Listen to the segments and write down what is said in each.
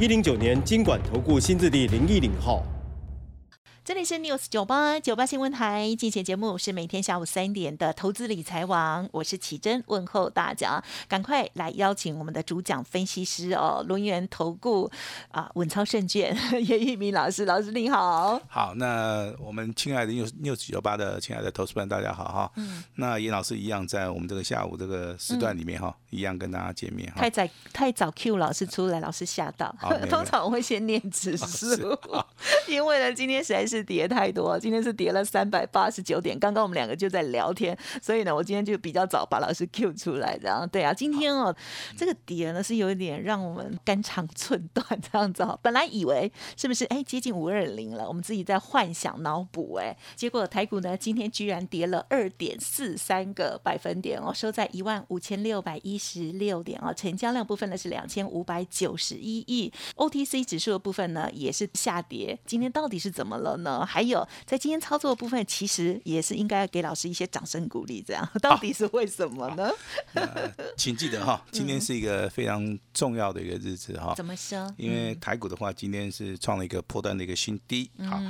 一零九年经管投顾新字第零一零号。这里是 News 九八九八新闻台，进行节目是每天下午三点的投资理财网，我是启珍，问候大家，赶快来邀请我们的主讲分析师哦，轮源投顾啊稳操胜券叶一鸣老师，老师你好，好，那我们亲爱的 News News 九八的亲爱的投资们，大家好哈，嗯，那严老师一样在我们这个下午这个时段里面哈，一样跟大家见面哈，太早太早 Q 老师出来，老师吓到，通常我会先念指数，因为呢今天实在是。是跌太多，今天是跌了三百八十九点。刚刚我们两个就在聊天，所以呢，我今天就比较早把老师 Q 出来，这样对啊。今天哦，这个跌呢是有一点让我们肝肠寸断这样子哦。本来以为是不是哎接近五二零了，我们自己在幻想脑补哎，结果台股呢今天居然跌了二点四三个百分点哦，收在一万五千六百一十六点哦，成交量部分呢是两千五百九十一亿，OTC 指数的部分呢也是下跌。今天到底是怎么了？呢，还有在今天操作的部分，其实也是应该给老师一些掌声鼓励。这样到底是为什么呢？请记得哈，今天是一个非常重要的一个日子哈。怎么说？因为台股的话，今天是创了一个破断的一个新低。好，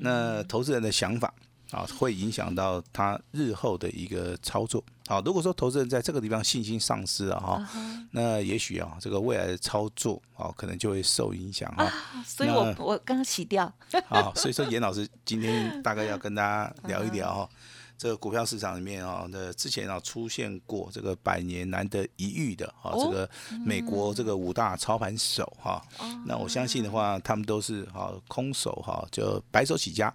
那投资人的想法。啊，会影响到他日后的一个操作。好，如果说投资人在这个地方信心丧失了哈，那也许啊，这个未来的操作啊，可能就会受影响哈。所以我我刚刚洗掉。好，所以说严老师今天大概要跟大家聊一聊哈。这个股票市场里面啊，那之前啊出现过这个百年难得一遇的啊，这个美国这个五大操盘手哈，那我相信的话，他们都是哈空手哈，就白手起家，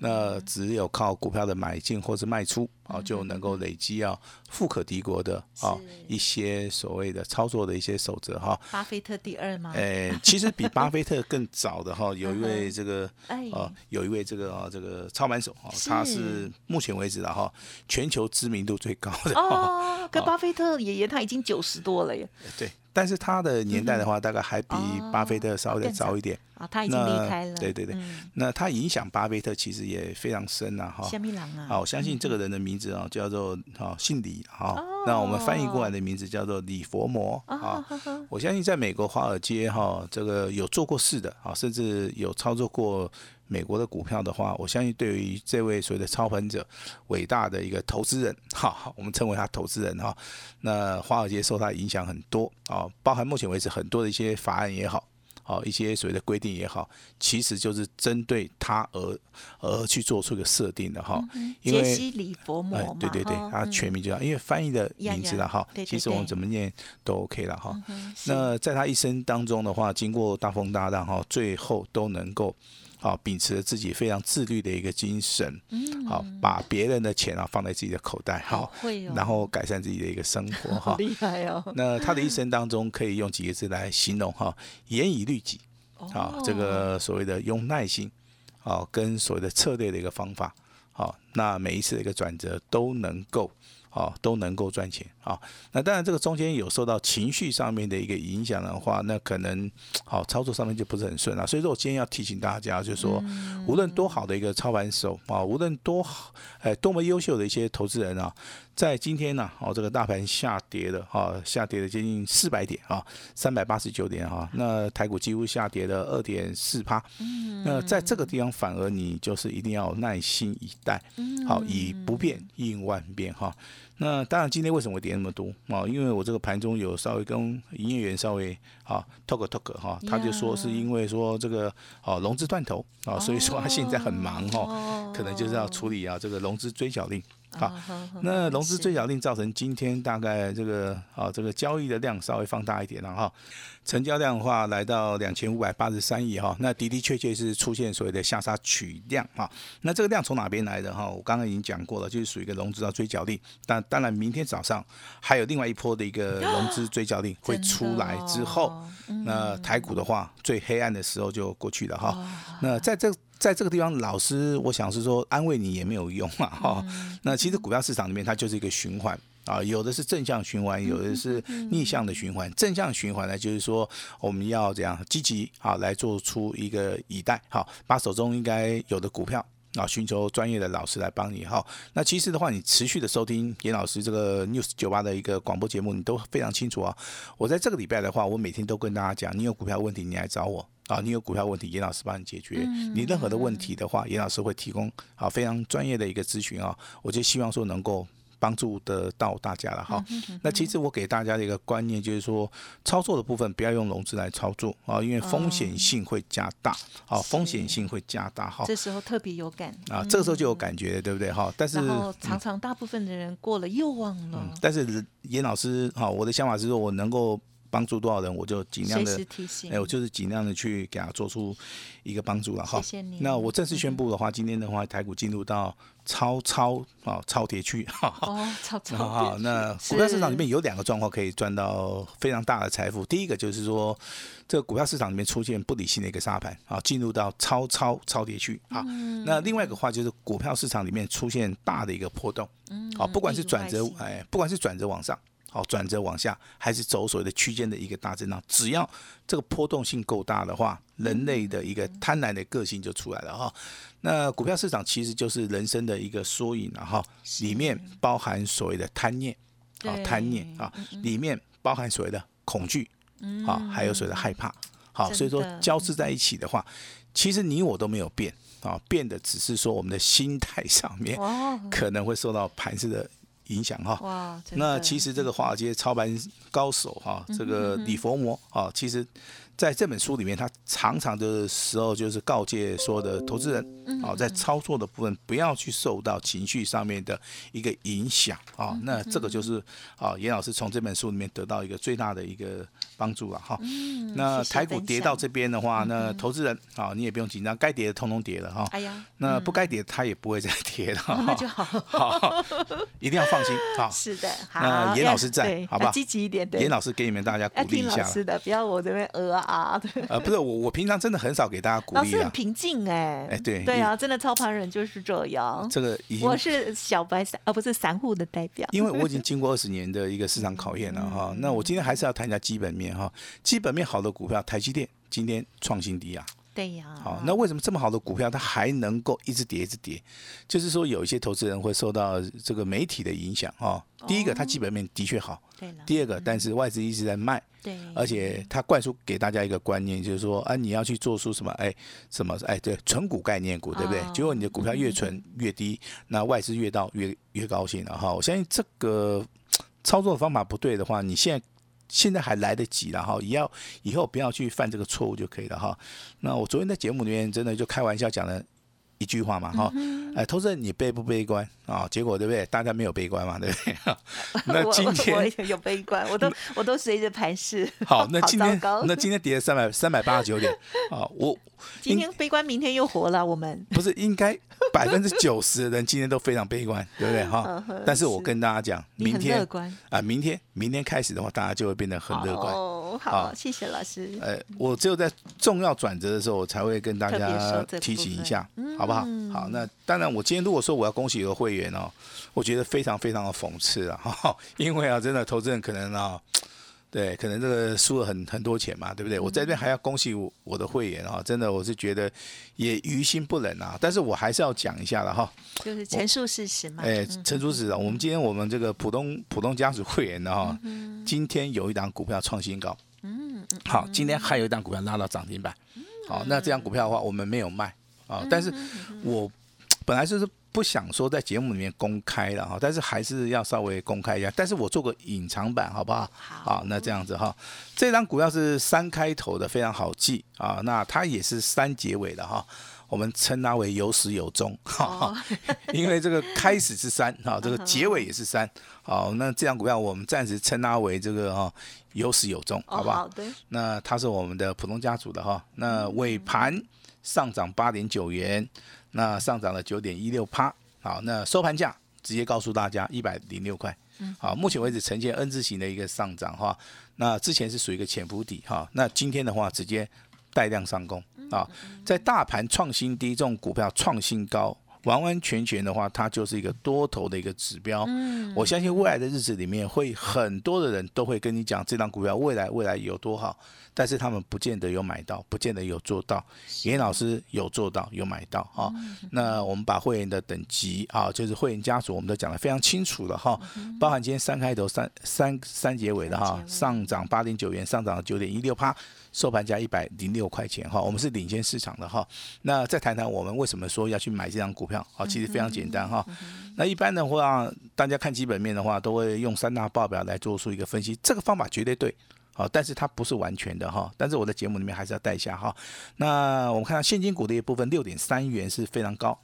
那只有靠股票的买进或是卖出。啊，就能够累积啊富可敌国的啊一些所谓的操作的一些守则哈。巴菲特第二吗？诶，其实比巴菲特更早的哈，有一位这个啊，有一位这个啊这个操盘手啊，他是目前为止的哈全球知名度最高的。哦，跟巴菲特爷爷他已经九十多了耶。对。但是他的年代的话，大概还比巴菲特稍微早一点啊，他已经离开了。对对对，那他影响巴菲特其实也非常深呐，哈。啊，好，我相信这个人的名字啊，叫做啊姓李哈，那我们翻译过来的名字叫做李佛摩啊。我相信在美国华尔街哈，这个有做过事的啊，甚至有操作过。美国的股票的话，我相信对于这位所谓的操盘者，伟大的一个投资人，哈，我们称为他投资人哈。那华尔街受他影响很多啊，包含目前为止很多的一些法案也好，好一些所谓的规定也好，其实就是针对他而而去做出一个设定的哈。杰西·里佛摩对对对，他全名就叫，因为翻译的名字了哈。其实我们怎么念都 OK 了哈。那在他一生当中的话，经过大风大浪哈，最后都能够。好，秉持着自己非常自律的一个精神，好，把别人的钱啊放在自己的口袋，好，然后改善自己的一个生 活，哈，厉害哦。那他的一生当中可以用几个字来形容哈，严以律己，啊，这个所谓的用耐心，好，跟所谓的策略的一个方法，好，那每一次的一个转折都能够。哦，都能够赚钱啊。那当然，这个中间有受到情绪上面的一个影响的话，那可能好操作上面就不是很顺了。所以说我今天要提醒大家，就是说，无论多好的一个操盘手啊，无论多好哎多么优秀的一些投资人啊，在今天呢，哦这个大盘下跌了哈，下跌了接近四百点啊，三百八十九点哈，那台股几乎下跌了二点四趴。那在这个地方，反而你就是一定要耐心以待，好以不变应万变哈。那当然，今天为什么会跌那么多啊？因为我这个盘中有稍微跟营业员稍微啊 talk talk 哈，他就说是因为说这个哦融资断头啊，所以说他现在很忙哈，可能就是要处理啊这个融资追缴令好，那融资追缴令造成今天大概这个啊这个交易的量稍微放大一点了哈，成交量的话来到两千五百八十三亿哈，那的的确确是出现所谓的下杀取量哈，那这个量从哪边来的哈？我刚刚已经讲过了，就是属于一个融资的追缴令，但当然明天早上还有另外一波的一个 融资追缴令会出来之后，那台股的话最黑暗的时候就过去了哈，那在这。在这个地方，老师，我想是说安慰你也没有用啊，哈。那其实股票市场里面它就是一个循环啊，有的是正向循环，有的是逆向的循环。正向循环呢，就是说我们要这样积极啊来做出一个以待，好，把手中应该有的股票啊，寻求专业的老师来帮你哈。那其实的话，你持续的收听严老师这个 news 九八的一个广播节目，你都非常清楚啊。我在这个礼拜的话，我每天都跟大家讲，你有股票问题，你来找我。啊，你有股票问题，严老师帮你解决。你任何的问题的话，严老师会提供啊非常专业的一个咨询啊。我就希望说能够帮助得到大家了哈。那其实我给大家的一个观念就是说，操作的部分不要用融资来操作啊，因为风险性会加大。好，风险性会加大哈。这时候特别有感啊，这个时候就有感觉，对不对哈？但是常常大部分的人过了又忘了。但是严老师哈，我的想法是说我能够。帮助多少人，我就尽量的，哎，我就是尽量的去给他做出一个帮助了哈。谢谢你。那我正式宣布的话，今天的话，台股进入到超超啊超跌区。哦，超超好，那股票市场里面有两个状况可以赚到非常大的财富。第一个就是说，这个股票市场里面出现不理性的一个沙盘啊，进入到超超超跌区啊。那另外一个话就是股票市场里面出现大的一个波动，啊，不管是转折，哎，不管是转折往上。好，转折往下还是走所谓的区间的一个大震荡，只要这个波动性够大的话，人类的一个贪婪的个性就出来了哈。那股票市场其实就是人生的一个缩影了哈，里面。包含所谓的贪念，啊贪念啊，里面包含所谓的恐惧，啊还有所谓的害怕，好，所以说交织在一起的话，其实你我都没有变啊，变的只是说我们的心态上面可能会受到盘势的。影响哈，哇！那其实这个华尔街操盘高手哈，这个李佛摩啊，其实在这本书里面，他常常的时候就是告诫说的投资人啊，在操作的部分不要去受到情绪上面的一个影响啊。那这个就是啊，严老师从这本书里面得到一个最大的一个。帮助了哈，那台股跌到这边的话，那投资人啊，你也不用紧张，该跌的通通跌了哈。哎呀，那不该跌它也不会再跌了。那就好，好，一定要放心 啊。是的，那严老师在，好吧，积极一点。严老师给你们大家鼓励一下。是的，不要我这边呃啊。呃，不是我，我平常真的很少给大家鼓励。老师很平静哎。哎，对。对啊，真的操盘人就是这样。这个我是小白散，而不是散户的代表。因为我已经经过二十年的一个市场考验了哈。那我今天还是要谈一下基本面哈，基。本面好的股票，台积电今天创新低啊。对呀。好，那为什么这么好的股票它还能够一直跌一直跌？就是说有一些投资人会受到这个媒体的影响哈。第一个，它基本面的确好。对第二个，但是外资一直在卖。对。而且它灌输给大家一个观念，就是说啊，你要去做出什么？哎，什么？哎，对，纯股概念股，对不对？结果你的股票越存越低，那外资越到越越高兴了哈。我相信这个操作方法不对的话，你现在。现在还来得及了哈，也要以后不要去犯这个错误就可以了哈。那我昨天在节目里面真的就开玩笑讲了一句话嘛哈，哎，投资人你悲不悲观啊？结果对不对？大家没有悲观嘛，对不对？那今天我有悲观，我都我都随着盘势。好，那今天那今天跌了三百三百八十九点 啊，我。今天悲观，明天又活了。我们不是应该百分之九十的人今天都非常悲观，对不对哈？但是我跟大家讲，明天啊，明天明天开始的话，大家就会变得很乐观。哦，好，谢谢老师。呃，我只有在重要转折的时候，我才会跟大家提醒一下，好不好？好，那当然，我今天如果说我要恭喜一个会员哦，我觉得非常非常的讽刺啊，因为啊，真的投资人可能啊。对，可能这个输了很很多钱嘛，对不对？我在这边还要恭喜我我的会员啊，真的我是觉得也于心不忍啊，但是我还是要讲一下了哈，就是陈述事实嘛。哎，陈述事实，我们今天我们这个普通普通家族会员的哈，今天有一档股票创新高，嗯，好，今天还有一档股票拉到涨停板，好，那这张股票的话我们没有卖啊，但是我本来就是。不想说在节目里面公开了哈，但是还是要稍微公开一下。但是我做个隐藏版，好不好？好，那这样子哈，这张股票是三开头的，非常好记啊。那它也是三结尾的哈。我们称它为有始有终，因为这个开始是三，哈，这个结尾也是三，好，那这张股票我们暂时称它为这个哈有始有终，好不好？那它是我们的普通家族的哈，那尾盘上涨八点九元，那上涨了九点一六趴，好，那收盘价直接告诉大家一百零六块，好，目前为止呈现 N 字形的一个上涨哈，那之前是属于一个潜伏底哈，那今天的话直接带量上攻。啊，在大盘创新低，这种股票创新高，完完全全的话，它就是一个多头的一个指标。嗯，我相信未来的日子里面，会很多的人都会跟你讲这张股票未来未来有多好。但是他们不见得有买到，不见得有做到。严老师有做到，有买到哈。那我们把会员的等级啊，就是会员家属，我们都讲得非常清楚了哈。包含今天三开头、三三三结尾的哈，上涨八点九元，上涨九点一六趴，收盘价一百零六块钱哈。我们是领先市场的哈。那再谈谈我们为什么说要去买这张股票啊？其实非常简单哈。那一般的话，大家看基本面的话，都会用三大报表来做出一个分析，这个方法绝对对。好，但是它不是完全的哈，但是我的节目里面还是要带一下哈。那我们看到现金股的一部分六点三元是非常高，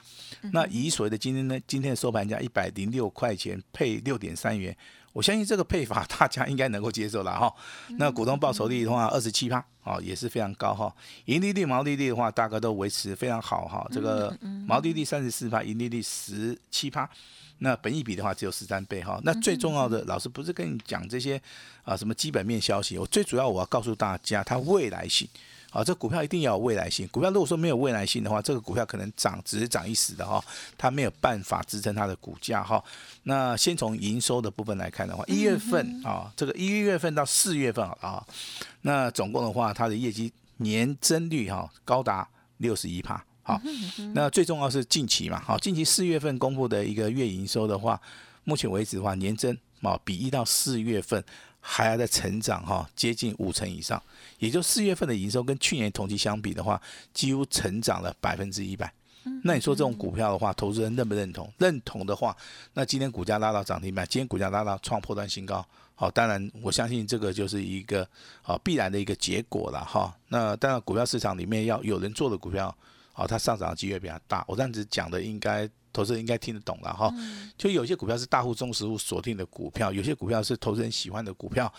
那以所谓的今天呢，今天的收盘价一百零六块钱配六点三元，我相信这个配法 大家应该能够接受了哈。那股东报酬率的话二十七趴，啊也是非常高哈。盈利率、毛利率的话，大概都维持非常好哈。这个毛利率三十四趴，盈利率十七趴。那本益比的话只有十三倍哈，那最重要的，老师不是跟你讲这些啊什么基本面消息，我最主要我要告诉大家它未来性，啊这股票一定要有未来性，股票如果说没有未来性的话，这个股票可能涨只是涨一时的哈，它没有办法支撑它的股价哈。那先从营收的部分来看的话，一月份啊，这个一月份到四月份啊，那总共的话，它的业绩年增率哈高达六十一帕。好，那最重要是近期嘛，好，近期四月份公布的一个月营收的话，目前为止的话，年增啊比一到四月份还要在成长哈，接近五成以上，也就四月份的营收跟去年同期相比的话，几乎成长了百分之一百。那你说这种股票的话，投资人认不认同？认同的话，那今天股价拉到涨停板，今天股价拉到创破断新高，好，当然我相信这个就是一个啊必然的一个结果了哈。那当然股票市场里面要有人做的股票。好，它上涨的机会比较大。我这样子讲的，应该投资人应该听得懂了哈。就有些股票是大户、中实物锁定的股票，有些股票是投资人喜欢的股票。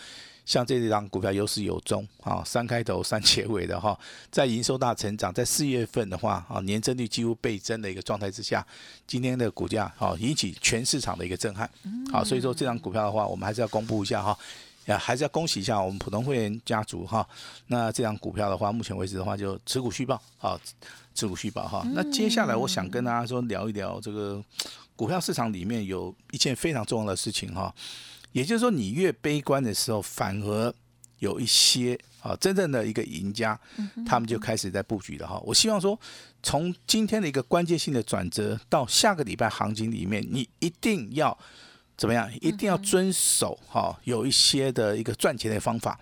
像这张股票有始有终啊，三开头三结尾的哈，在营收大成长，在四月份的话啊，年增率几乎倍增的一个状态之下，今天的股价啊引起全市场的一个震撼。好，所以说这张股票的话，我们还是要公布一下哈。呀，还是要恭喜一下我们普通会员家族哈。那这张股票的话，目前为止的话就持股续报啊，持股续报哈。那接下来我想跟大家说聊一聊这个股票市场里面有一件非常重要的事情哈。也就是说，你越悲观的时候，反而有一些啊真正的一个赢家，他们就开始在布局了哈。我希望说，从今天的一个关键性的转折到下个礼拜行情里面，你一定要。怎么样？一定要遵守哈，有一些的一个赚钱的方法，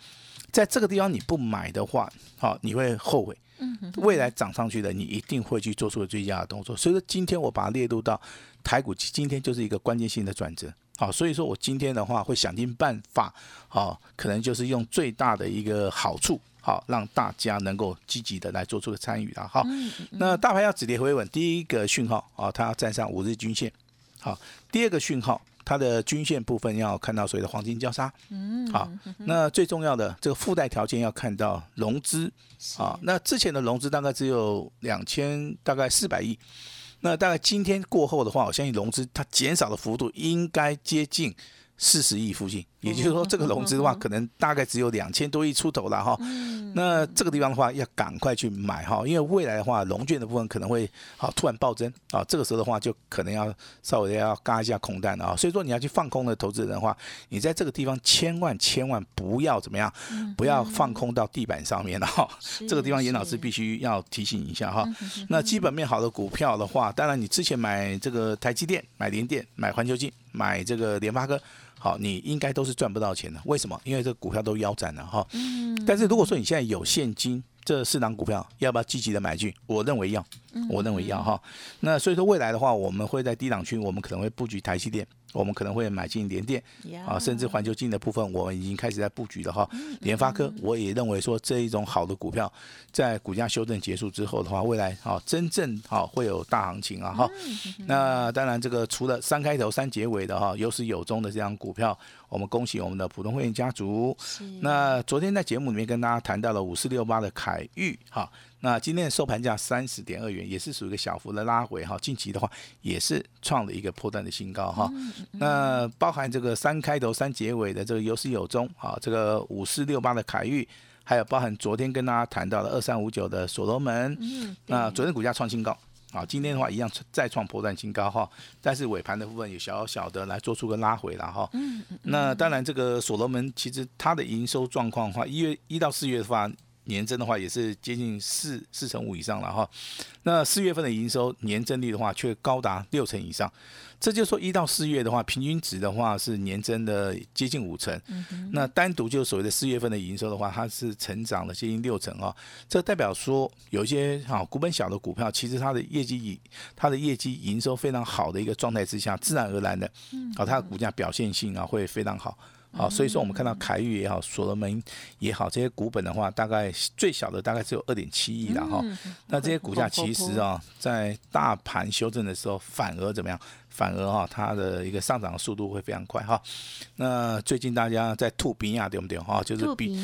在这个地方你不买的话，好，你会后悔。嗯，未来涨上去的，你一定会去做出最佳的动作。所以说，今天我把它列入到台股，今天就是一个关键性的转折。好，所以说我今天的话会想尽办法，好，可能就是用最大的一个好处，好，让大家能够积极的来做出个参与了。好，那大盘要止跌回稳，第一个讯号啊，它要站上五日均线。好，第二个讯号。它的均线部分要看到所谓的黄金交叉，嗯，好，那最重要的这个附带条件要看到融资，啊，那之前的融资大概只有两千大概四百亿，那大概今天过后的话，我相信融资它减少的幅度应该接近四十亿附近。也就是说，这个融资的话，可能大概只有两千多亿出头了哈。那这个地方的话，要赶快去买哈，因为未来的话，融券的部分可能会好突然暴增啊。这个时候的话，就可能要稍微要嘎一下空单啊。所以说，你要去放空的投资人的话，你在这个地方千万千万不要怎么样，不要放空到地板上面了哈。这个地方严老师必须要提醒一下哈。那基本面好的股票的话，当然你之前买这个台积电、买联电、买环球金、买这个联发科。好，你应该都是赚不到钱的，为什么？因为这个股票都腰斩了哈。嗯。但是如果说你现在有现金，这四档股票要不要积极的买进？我认为要，我认为要哈。那所以说未来的话，我们会在低档区，我们可能会布局台积电。我们可能会买进联电啊，甚至环球金的部分，我们已经开始在布局了哈。联发科，我也认为说这一种好的股票，在股价修正结束之后的话，未来啊真正啊会有大行情啊哈。那当然，这个除了三开头三结尾的哈有始有终的这样股票，我们恭喜我们的普通会员家族。那昨天在节目里面跟大家谈到了五四六八的凯域哈。那今天的收盘价三十点二元，也是属于一个小幅的拉回哈。近期的话，也是创了一个破断的新高哈。那包含这个三开头三结尾的这个有始有终啊，这个五四六八的凯域，还有包含昨天跟大家谈到的二三五九的所罗门，那昨天股价创新高啊，今天的话一样再创破断新高哈。但是尾盘的部分有小小的来做出个拉回了哈。那当然，这个所罗门其实它的营收状况的话，一月一到四月的话。年增的话也是接近四四成五以上了哈，那四月份的营收年增率的话却高达六成以上，这就说一到四月的话，平均值的话是年增的接近五成，那单独就所谓的四月份的营收的话，它是成长了接近六成啊，这代表说有一些哈股本小的股票，其实它的业绩以它的业绩营收非常好的一个状态之下，自然而然的，啊它的股价表现性啊会非常好。好，所以说我们看到凯域也好，所罗门也好，这些股本的话，大概最小的大概只有二点七亿了哈。那这些股价其实啊，在大盘修正的时候，反而怎么样？反而哈，它的一个上涨的速度会非常快哈。那最近大家在吐鼻呀，对不对哈？就是鼻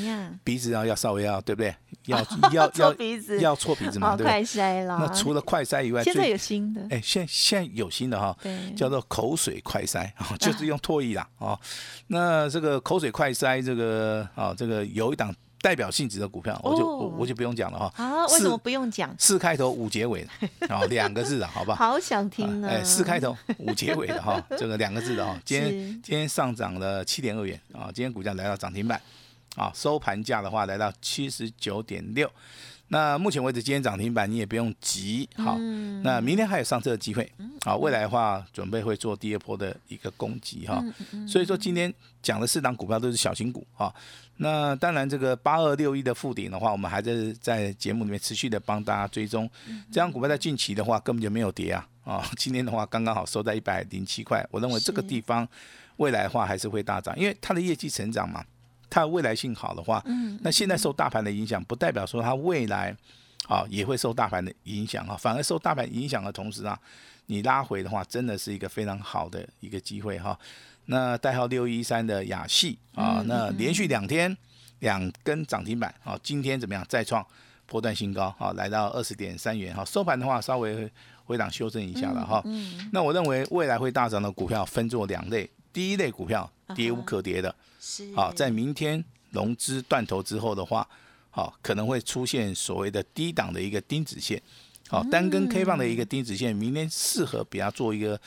鼻子啊，要稍微要对不对？要要要鼻子，要搓鼻子嘛，对不对？快筛了。那除了快塞以外，现在有新的。哎，现现在有新的哈，叫做口水快筛，就是用唾液啦啊。那这个口水快塞，这个啊，这个有一档。代表性质的股票，我就我就不用讲了哈。啊，为什么不用讲？四开头五结尾的，啊，两个字的，好不好？好想听啊！哎，四开头五结尾的哈，这个两个字的哈。今天今天上涨了七点二元啊，今天股价来到涨停板啊，收盘价的话来到七十九点六。那目前为止，今天涨停板你也不用急，好，那明天还有上车的机会，好，未来的话准备会做第二波的一个攻击哈，所以说今天讲的四档股票都是小型股哈，那当然这个八二六一的附顶的话，我们还在在节目里面持续的帮大家追踪，这张股票在近期的话根本就没有跌啊，啊，今天的话刚刚好收在一百零七块，我认为这个地方未来的话还是会大涨，因为它的业绩成长嘛。它未来性好的话，那现在受大盘的影响，不代表说它未来啊也会受大盘的影响啊，反而受大盘影响的同时啊，你拉回的话，真的是一个非常好的一个机会哈。那代号六一三的雅戏啊，那连续两天两根涨停板啊，今天怎么样再创波段新高啊，来到二十点三元哈，收盘的话稍微回档修正一下了哈。那我认为未来会大涨的股票分作两类，第一类股票跌无可跌的。好，在明天融资断头之后的话，好可能会出现所谓的低档的一个钉子线，好单根 K 棒的一个钉子线，明天适合比较做一个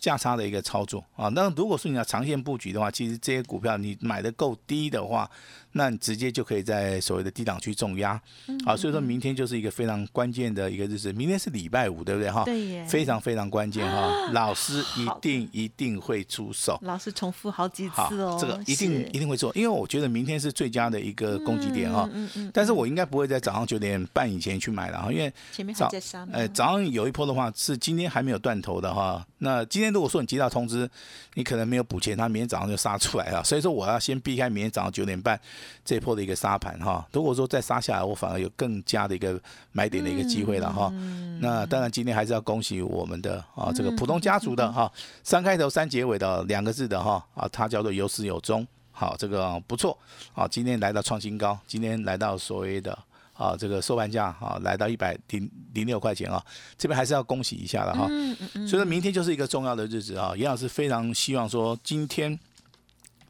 价差的一个操作啊。那如果说你要长线布局的话，其实这些股票你买的够低的话。那你直接就可以在所谓的低档区重压，啊，所以说明天就是一个非常关键的一个日子，明天是礼拜五，对不对哈？对非常非常关键哈，老师一定一定会出手。老师重复好几次哦，这个一定一定会做，因为我觉得明天是最佳的一个攻击点哈。嗯嗯。但是我应该不会在早上九点半以前去买了哈，因为前面还在杀。呃，早上有一波的话是今天还没有断头的哈，那今天如果说你接到通知，你可能没有补钱，他明天早上就杀出来了，所以说我要先避开明天早上九点半。这波的一个杀盘哈，如果说再杀下来，我反而有更加的一个买点的一个机会了哈。那当然今天还是要恭喜我们的啊这个普通家族的哈，三开头三结尾的两个字的哈啊，它叫做有始有终，好这个不错，啊今天来到创新高，今天来到所谓的啊这个收盘价啊来到一百零零六块钱啊，这边还是要恭喜一下的哈。所以说明天就是一个重要的日子啊，严老师非常希望说今天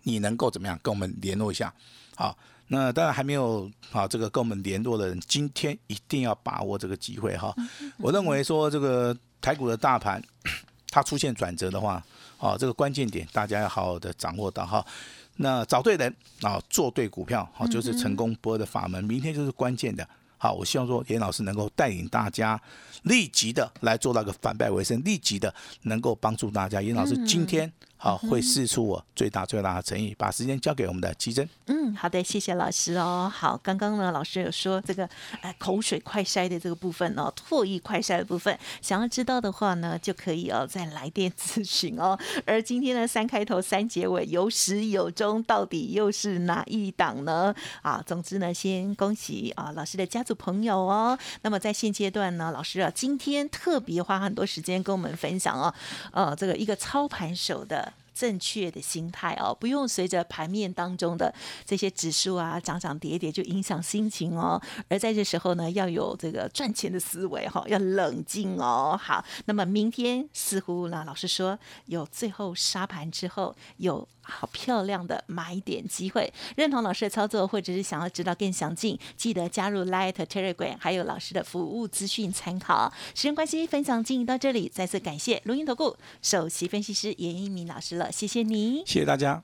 你能够怎么样跟我们联络一下。好，那当然还没有好这个跟我们联络的人，今天一定要把握这个机会哈。我认为说这个台股的大盘 它出现转折的话，好这个关键点大家要好好的掌握到哈。那找对人啊，做对股票，好就是成功波的法门。明天就是关键的。好，我希望说严老师能够带领大家立即的来做到个反败为胜，立即的能够帮助大家。严老师今天。好，会试出我最大最大的诚意，把时间交给我们的奇珍。嗯，好的，谢谢老师哦。好，刚刚呢，老师有说这个呃口水快筛的这个部分哦，唾液快筛的部分，想要知道的话呢，就可以哦再来电咨询哦。而今天的三开头三结尾有始有终，到底又是哪一档呢？啊，总之呢，先恭喜啊老师的家族朋友哦。那么在现阶段呢，老师啊今天特别花很多时间跟我们分享哦，呃，这个一个操盘手的。正确的心态哦，不用随着盘面当中的这些指数啊涨涨跌跌就影响心情哦。而在这时候呢，要有这个赚钱的思维哈，要冷静哦。好，那么明天似乎呢，老师说有最后杀盘之后有好漂亮的买点机会。认同老师的操作，或者是想要知道更详尽，记得加入 Light Telegram，还有老师的服务资讯参考。时间关系，分享进行到这里，再次感谢录音投顾首席分析师严一鸣老师了。谢谢你，谢谢大家。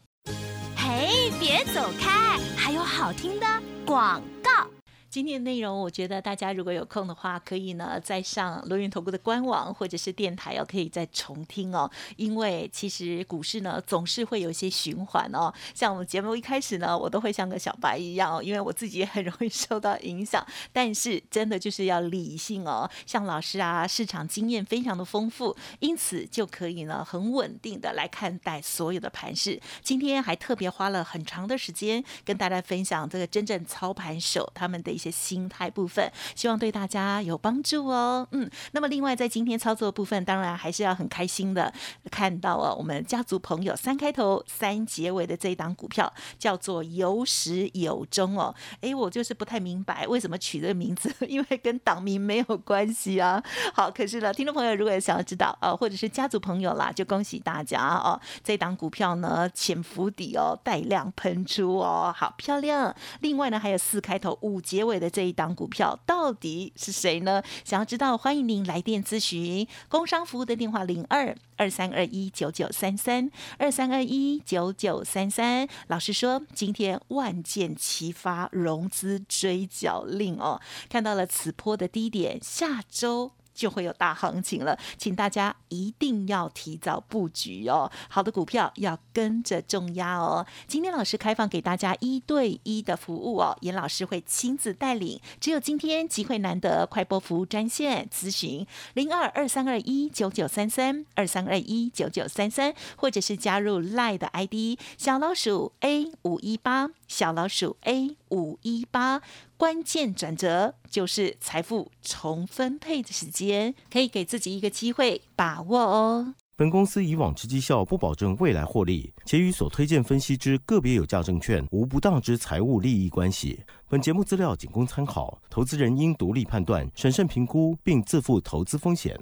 嘿，别走开，还有好听的广告。今天的内容，我觉得大家如果有空的话，可以呢再上罗云投顾的官网或者是电台哦，可以再重听哦。因为其实股市呢总是会有一些循环哦。像我们节目一开始呢，我都会像个小白一样哦，因为我自己也很容易受到影响。但是真的就是要理性哦。像老师啊，市场经验非常的丰富，因此就可以呢很稳定的来看待所有的盘势。今天还特别花了很长的时间跟大家分享这个真正操盘手他们的。一些心态部分，希望对大家有帮助哦。嗯，那么另外在今天操作部分，当然还是要很开心的看到哦，我们家族朋友三开头三结尾的这一档股票叫做有始有终哦。哎，我就是不太明白为什么取这个名字，因为跟党名没有关系啊。好，可是呢，听众朋友如果想要知道哦，或者是家族朋友啦，就恭喜大家哦。这档股票呢，潜伏底哦，带量喷出哦，好漂亮。另外呢，还有四开头五结尾。的这一档股票到底是谁呢？想要知道，欢迎您来电咨询，工商服务的电话零二二三二一九九三三二三二一九九三三。老师说，今天万箭齐发，融资追缴令哦，看到了此波的低点，下周。就会有大行情了，请大家一定要提早布局哦。好的股票要跟着重压哦。今天老师开放给大家一对一的服务哦，严老师会亲自带领。只有今天机会难得，快播服务专线咨询零二二三二一九九三三二三二一九九三三，或者是加入 lie 的 ID 小老鼠 A 五一八小老鼠 A 五一八。关键转折就是财富重分配的时间，可以给自己一个机会把握哦。本公司以往之绩效不保证未来获利，且与所推荐分析之个别有价证券无不当之财务利益关系。本节目资料仅供参考，投资人应独立判断、审慎评估，并自负投资风险。